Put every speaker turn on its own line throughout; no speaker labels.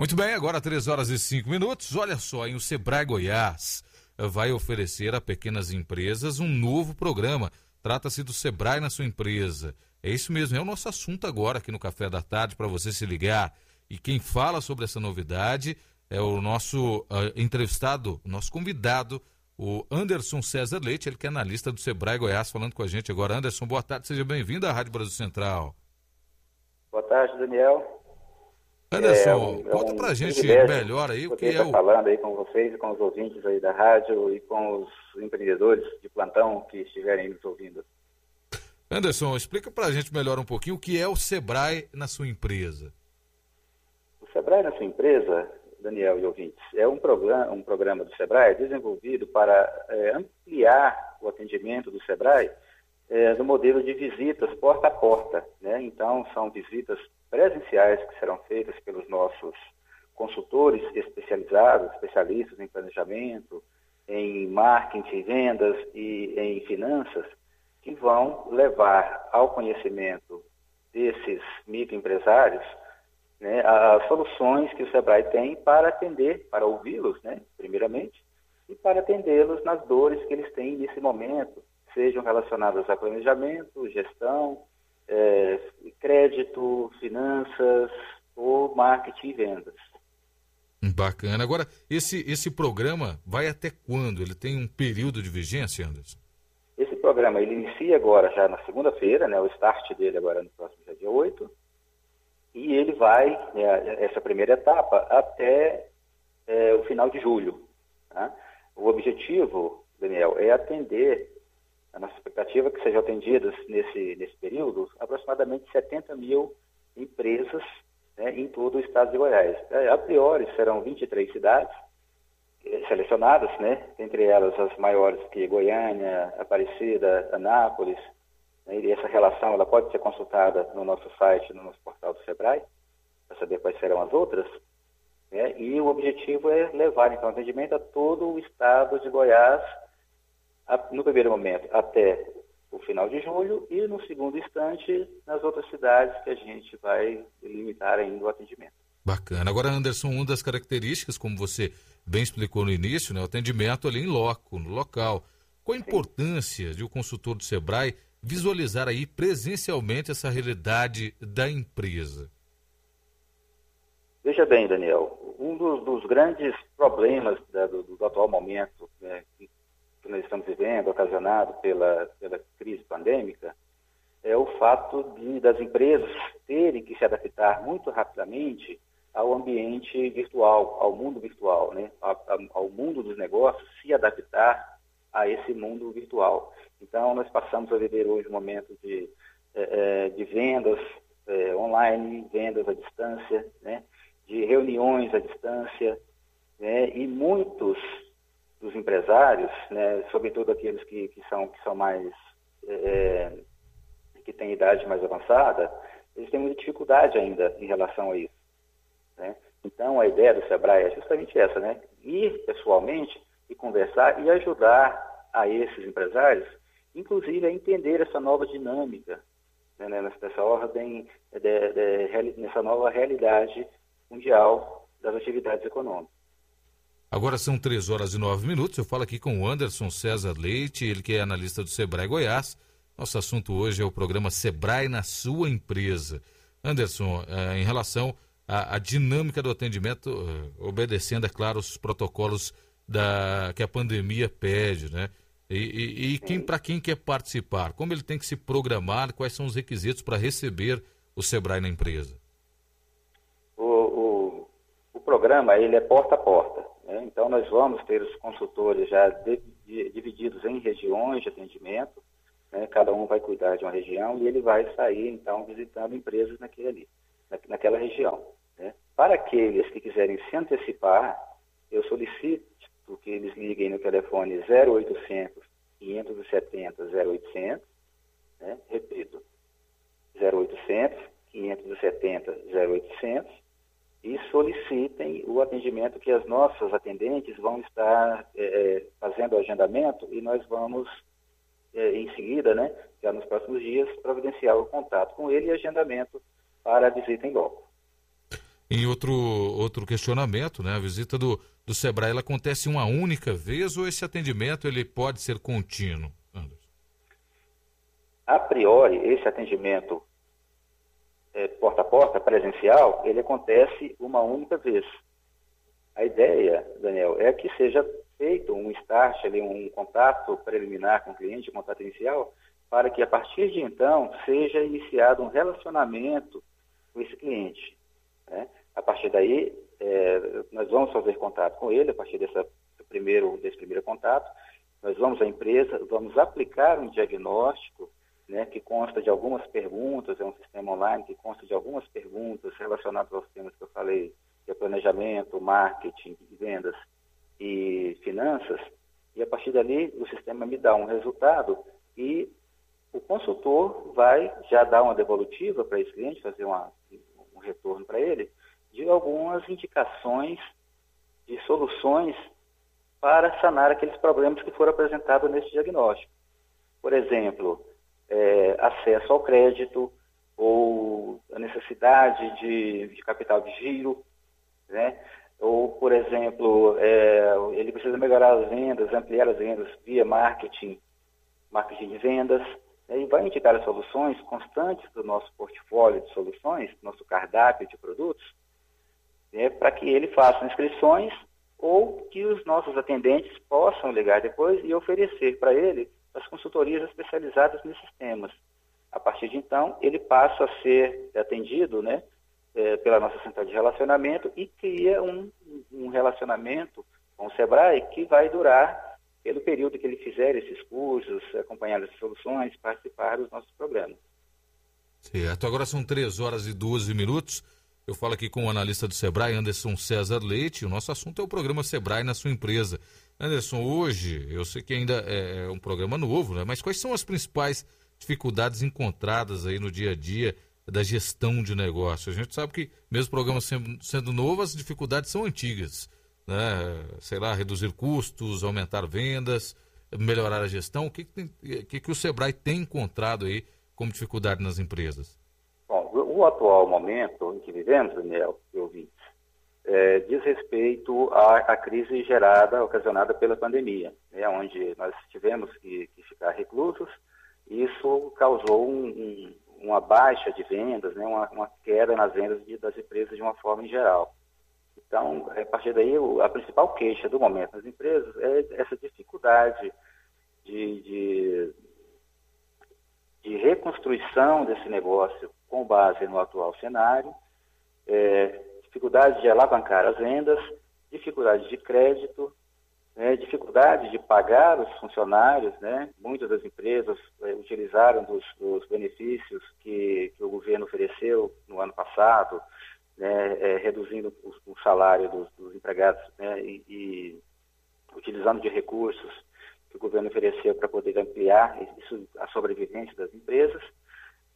Muito bem, agora 3 horas e 5 minutos. Olha só, em o Sebrae Goiás vai oferecer a pequenas empresas um novo programa. Trata-se do Sebrae na sua empresa. É isso mesmo, é o nosso assunto agora aqui no Café da Tarde para você se ligar. E quem fala sobre essa novidade é o nosso uh, entrevistado, nosso convidado, o Anderson César Leite, ele que é analista do Sebrae Goiás, falando com a gente agora. Anderson, boa tarde, seja bem-vindo à Rádio Brasil Central.
Boa tarde, Daniel.
Anderson, é um, conta é um pra gente melhor aí o que é o...
falando aí com vocês e com os ouvintes aí da rádio e com os empreendedores de plantão que estiverem nos ouvindo.
Anderson, explica pra gente melhor um pouquinho o que é o Sebrae na sua empresa.
O Sebrae na sua empresa, Daniel e ouvintes, é um programa, um programa do Sebrae desenvolvido para é, ampliar o atendimento do Sebrae é, no modelo de visitas porta a porta. Né? Então, são visitas presenciais que serão feitas pelos nossos consultores especializados, especialistas em planejamento, em marketing, vendas e em finanças, que vão levar ao conhecimento desses microempresários né, as soluções que o Sebrae tem para atender, para ouvi-los, né, primeiramente, e para atendê-los nas dores que eles têm nesse momento, sejam relacionadas a planejamento, gestão, é, crédito, finanças ou marketing e vendas.
Bacana. Agora, esse, esse programa vai até quando? Ele tem um período de vigência, Anderson?
Esse programa ele inicia agora, já na segunda-feira, né, o start dele agora no próximo dia 8, e ele vai, né, essa primeira etapa, até é, o final de julho. Tá? O objetivo, Daniel, é atender a nossa expectativa é que sejam atendidas nesse, nesse período aproximadamente 70 mil empresas né, em todo o estado de Goiás. É, a priori serão 23 cidades eh, selecionadas, né, entre elas as maiores que Goiânia, Aparecida, Anápolis, né, e essa relação ela pode ser consultada no nosso site, no nosso portal do Sebrae, para saber quais serão as outras. Né, e o objetivo é levar então atendimento a todo o estado de Goiás no primeiro momento até o final de julho e no segundo instante nas outras cidades que a gente vai limitar ainda o atendimento.
Bacana. Agora, Anderson, uma das características, como você bem explicou no início, né, o atendimento ali em loco, no local. Qual a importância de o consultor do Sebrae visualizar aí presencialmente essa realidade da empresa?
Veja bem, Daniel, um dos, dos grandes problemas da, do, do, atual momento né, que nós estamos vivendo, ocasionado pela, pela crise pandêmica, é o fato de, das empresas terem que se adaptar muito rapidamente ao ambiente virtual, ao mundo virtual, né? ao mundo dos negócios, se adaptar a esse mundo virtual. Então, nós passamos a viver hoje um momento de, é, de vendas é, online, vendas à distância, né? de reuniões à distância, né? e muitos dos empresários, né, sobretudo aqueles que, que, são, que são mais é, que têm idade mais avançada, eles têm muita dificuldade ainda em relação a isso. Né? Então a ideia do Sebrae é justamente essa, né? Ir pessoalmente e conversar e ajudar a esses empresários, inclusive a entender essa nova dinâmica, né, nessa ordem, de, de, nessa nova realidade mundial das atividades econômicas.
Agora são 3 horas e 9 minutos. Eu falo aqui com o Anderson César Leite, ele que é analista do Sebrae Goiás. Nosso assunto hoje é o programa Sebrae na sua empresa. Anderson, eh, em relação à, à, dinâmica do atendimento, eh, obedecendo, é claro, os protocolos da, que a pandemia pede, né? E, e, e quem, para quem quer participar, como ele tem que se programar, quais são os requisitos para receber o Sebrae na empresa?
O, o, o programa ele é porta a porta. Né? Então, nós vamos ter os consultores já de, de, divididos em regiões de atendimento, né? cada um vai cuidar de uma região e ele vai sair, então, visitando empresas naquele ali, na, naquela região. Né? Para aqueles que quiserem se antecipar, eu solicito que eles liguem no telefone 0800 570 0800, né? repito, 0800 570 0800, e solicitem o atendimento que as nossas atendentes vão estar é, fazendo o agendamento e nós vamos, é, em seguida, né, já nos próximos dias, providenciar o contato com ele e agendamento para a visita em loco.
Em outro, outro questionamento, né, a visita do, do Sebrae ela acontece uma única vez ou esse atendimento ele pode ser contínuo? Anderson?
A priori, esse atendimento é, porta a porta, presencial, ele acontece uma única vez. A ideia, Daniel, é que seja feito um start, ali, um contato preliminar com o cliente, um contato inicial, para que a partir de então seja iniciado um relacionamento com esse cliente. Né? A partir daí, é, nós vamos fazer contato com ele, a partir dessa, primeiro, desse primeiro contato, nós vamos à empresa, vamos aplicar um diagnóstico né, que consta de algumas perguntas, é um sistema online que consta de algumas perguntas relacionadas aos temas que eu falei, que é planejamento, marketing, vendas e finanças, e a partir dali o sistema me dá um resultado e o consultor vai já dar uma devolutiva para esse cliente, fazer uma, um retorno para ele, de algumas indicações de soluções para sanar aqueles problemas que foram apresentados nesse diagnóstico. Por exemplo, é, acesso ao crédito ou a necessidade de, de capital de giro, né? ou, por exemplo, é, ele precisa melhorar as vendas, ampliar as vendas via marketing, marketing de vendas, né? e vai indicar as soluções constantes do nosso portfólio de soluções, nosso cardápio de produtos, né? para que ele faça inscrições ou que os nossos atendentes possam ligar depois e oferecer para ele as consultorias especializadas nesses temas. A partir de então, ele passa a ser atendido né, é, pela nossa central de relacionamento e cria um, um relacionamento com o SEBRAE que vai durar pelo período que ele fizer esses cursos, acompanhar as soluções, participar dos nossos programas.
Certo. Agora são 3 horas e 12 minutos. Eu falo aqui com o analista do Sebrae, Anderson César Leite. O nosso assunto é o programa Sebrae na sua empresa. Anderson, hoje, eu sei que ainda é, é um programa novo, né? mas quais são as principais dificuldades encontradas aí no dia a dia da gestão de negócio? A gente sabe que, mesmo o programa sendo, novo, as dificuldades são antigas. Né? Sei lá, reduzir custos, aumentar vendas, melhorar a gestão. O que, que, que, que o Sebrae tem encontrado aí como dificuldade nas empresas?
Atual momento em que vivemos, Daniel e ouvintes, é, diz respeito à, à, crise gerada, ocasionada pela pandemia, né, onde nós tivemos que, que ficar reclusos, e isso causou um, um, uma baixa de vendas, né, uma, uma queda nas vendas de, das empresas de uma forma em geral. Então, a partir daí, a principal queixa do momento nas empresas é essa dificuldade de, de, de reconstrução desse negócio com base no atual cenário, é, dificuldade de alavancar as vendas, dificuldade de crédito, né, dificuldade de pagar os funcionários, né? Muitas das empresas é, utilizaram dos, dos benefícios que, que, o governo ofereceu no ano passado, né, é, reduzindo o, o salário dos, dos empregados né, e, e, utilizando de recursos que o governo ofereceu para poder ampliar isso, a sobrevivência das empresas.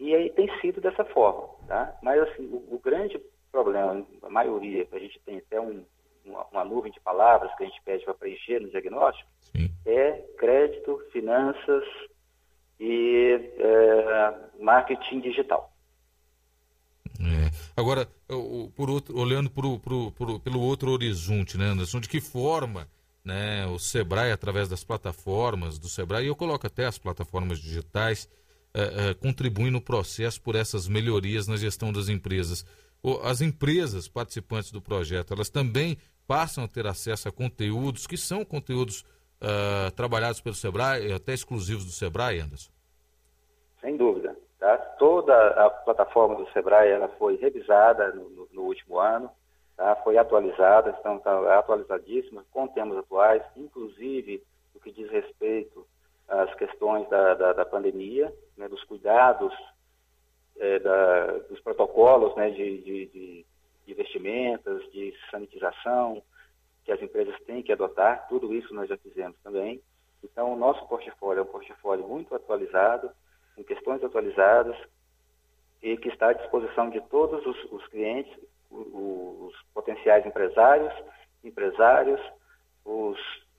E aí tem sido dessa forma, tá? Mas assim, o, o grande problema, a maioria, a gente tem até um, uma, uma, nuvem de palavras que a gente pede para preencher no diagnóstico, Sim. é crédito, finanças e é, marketing digital.
É. Agora, por outro, olhando pelo outro horizonte, né, Anderson, de que forma né, o Sebrae, através das plataformas do Sebrae, e eu coloco até as plataformas digitais, é, é, contribuem no processo por essas melhorias na gestão das empresas as empresas participantes do projeto, elas também passam a ter acesso a conteúdos que são conteúdos uh, trabalhados pelo Sebrae, até exclusivos do Sebrae, Anderson?
Sem dúvida. Tá? Toda a plataforma do Sebrae ela foi revisada no, no, último ano, tá? foi atualizada, então está atualizadíssima, com temas atuais, inclusive no que diz respeito às questões da, da, da pandemia, né, dos cuidados é, da, dos protocolos né, de, de, de, de vestimentas, de sanitização, que as empresas têm que adotar, tudo isso nós já fizemos também. Então, o nosso portfólio é um portfólio muito atualizado, com questões atualizadas, e que está à disposição de todos os, os clientes, os, os, potenciais empresários, empresários, os, os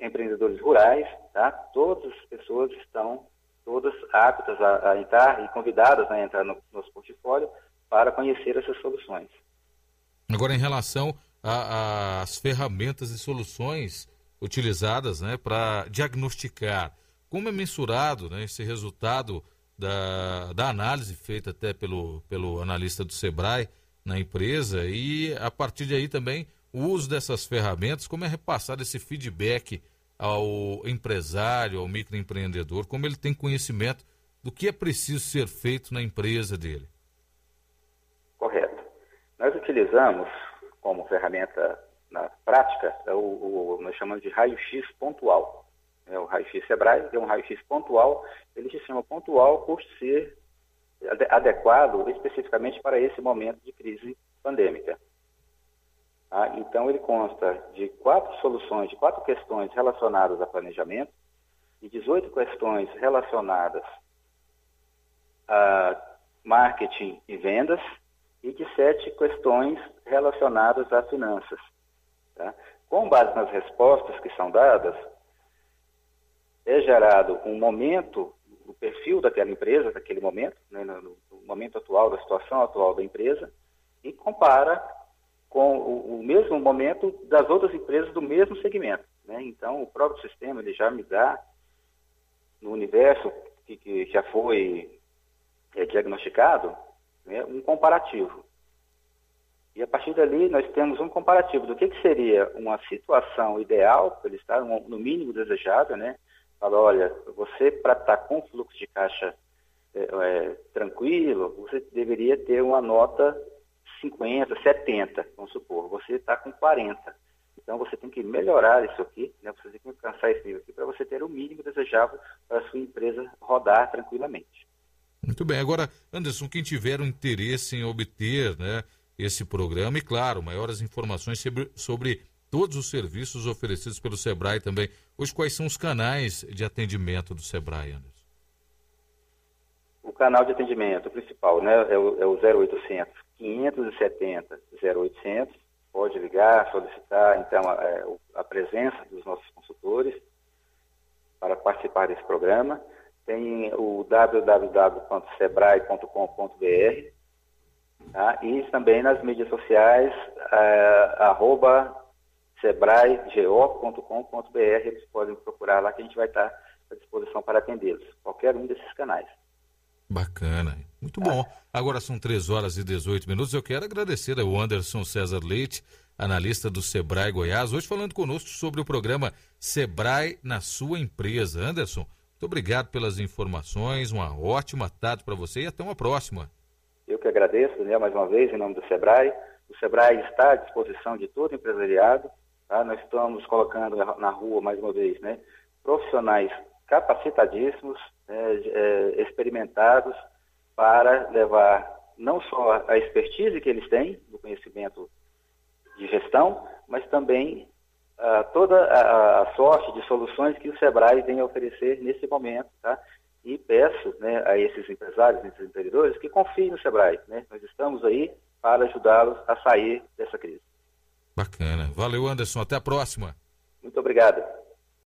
empreendedores rurais, tá? Todas as pessoas estão todas aptas a, a, entrar e convidadas a entrar no nosso portfólio para conhecer essas soluções.
Agora, em relação às ferramentas e soluções utilizadas né, para diagnosticar, como é mensurado né, esse resultado da, da análise feita até pelo, pelo analista do SEBRAE na empresa e, a partir de aí também, o uso dessas ferramentas, como é repassado esse feedback ao empresário, ao microempreendedor, como ele tem conhecimento do que é preciso ser feito na empresa dele.
Correto. Nós utilizamos como ferramenta na prática é o, o nós chamamos de raio-x pontual. É o raio-x Sebrae, é um raio-x pontual, ele se chama pontual por ser adequado especificamente para esse momento de crise pandêmica. Ah, então, ele consta de quatro soluções, de quatro questões relacionadas a planejamento, e 18 questões relacionadas a marketing e vendas, e de sete questões relacionadas a finanças. Tá? Com base nas respostas que são dadas, é gerado um momento, o perfil daquela empresa, daquele momento, né, no, no, momento atual, da situação atual da empresa, e compara com o, o, mesmo momento das outras empresas do mesmo segmento. Né? Então, o próprio sistema ele já me dá, no universo que, que já foi é, diagnosticado, né, um comparativo. E a partir dali nós temos um comparativo do que, que seria uma situação ideal para ele estar no mínimo desejado, né? Fala, olha, você para estar com fluxo de caixa é, é, tranquilo, você deveria ter uma nota 50, 70, vamos supor. Você está com 40. Então você tem que melhorar isso aqui, né? Você tem que alcançar esse nível aqui para você ter o mínimo desejável para a sua empresa rodar tranquilamente.
Muito bem. Agora, Anderson, quem tiver um interesse em obter né, esse programa e, claro, maiores informações sobre, sobre todos os serviços oferecidos pelo Sebrae também. Hoje, quais são os canais de atendimento do Sebrae, Anderson?
O canal de atendimento principal né, é, o, é o 0800 570 0800. Pode ligar, solicitar, então, a, é, a presença dos nossos consultores para participar desse programa. Tem o www.sebrae.com.br tá? e também nas mídias sociais, é, arroba sebraego.com.br, eles podem procurar lá que a gente vai estar à disposição para atendê-los, qualquer um desses canais.
Bacana, muito bom. Agora são 3 horas e 18 minutos. Eu quero agradecer ao Anderson César Leite, analista do Sebrae Goiás, hoje falando conosco sobre o programa Sebrae na sua empresa. Anderson, muito obrigado pelas informações, uma ótima tarde para você e até uma próxima.
Eu que agradeço, Daniel, mais uma vez, em nome do Sebrae. O Sebrae está à disposição de todo empresariado Tá? Nós estamos colocando na rua, mais uma vez, né, profissionais capacitadíssimos, né, é, experimentados, para levar não só a expertise que eles têm, do conhecimento de gestão, mas também uh, toda a, a, sorte de soluções que o SEBRAE vem a oferecer nesse momento. Tá? E peço né, a esses empresários, esses empreendedores, que confiem no SEBRAE. Né? Nós estamos aí para ajudá-los a sair dessa crise.
Bacana. Valeu, Anderson. Até a próxima.
Muito obrigado.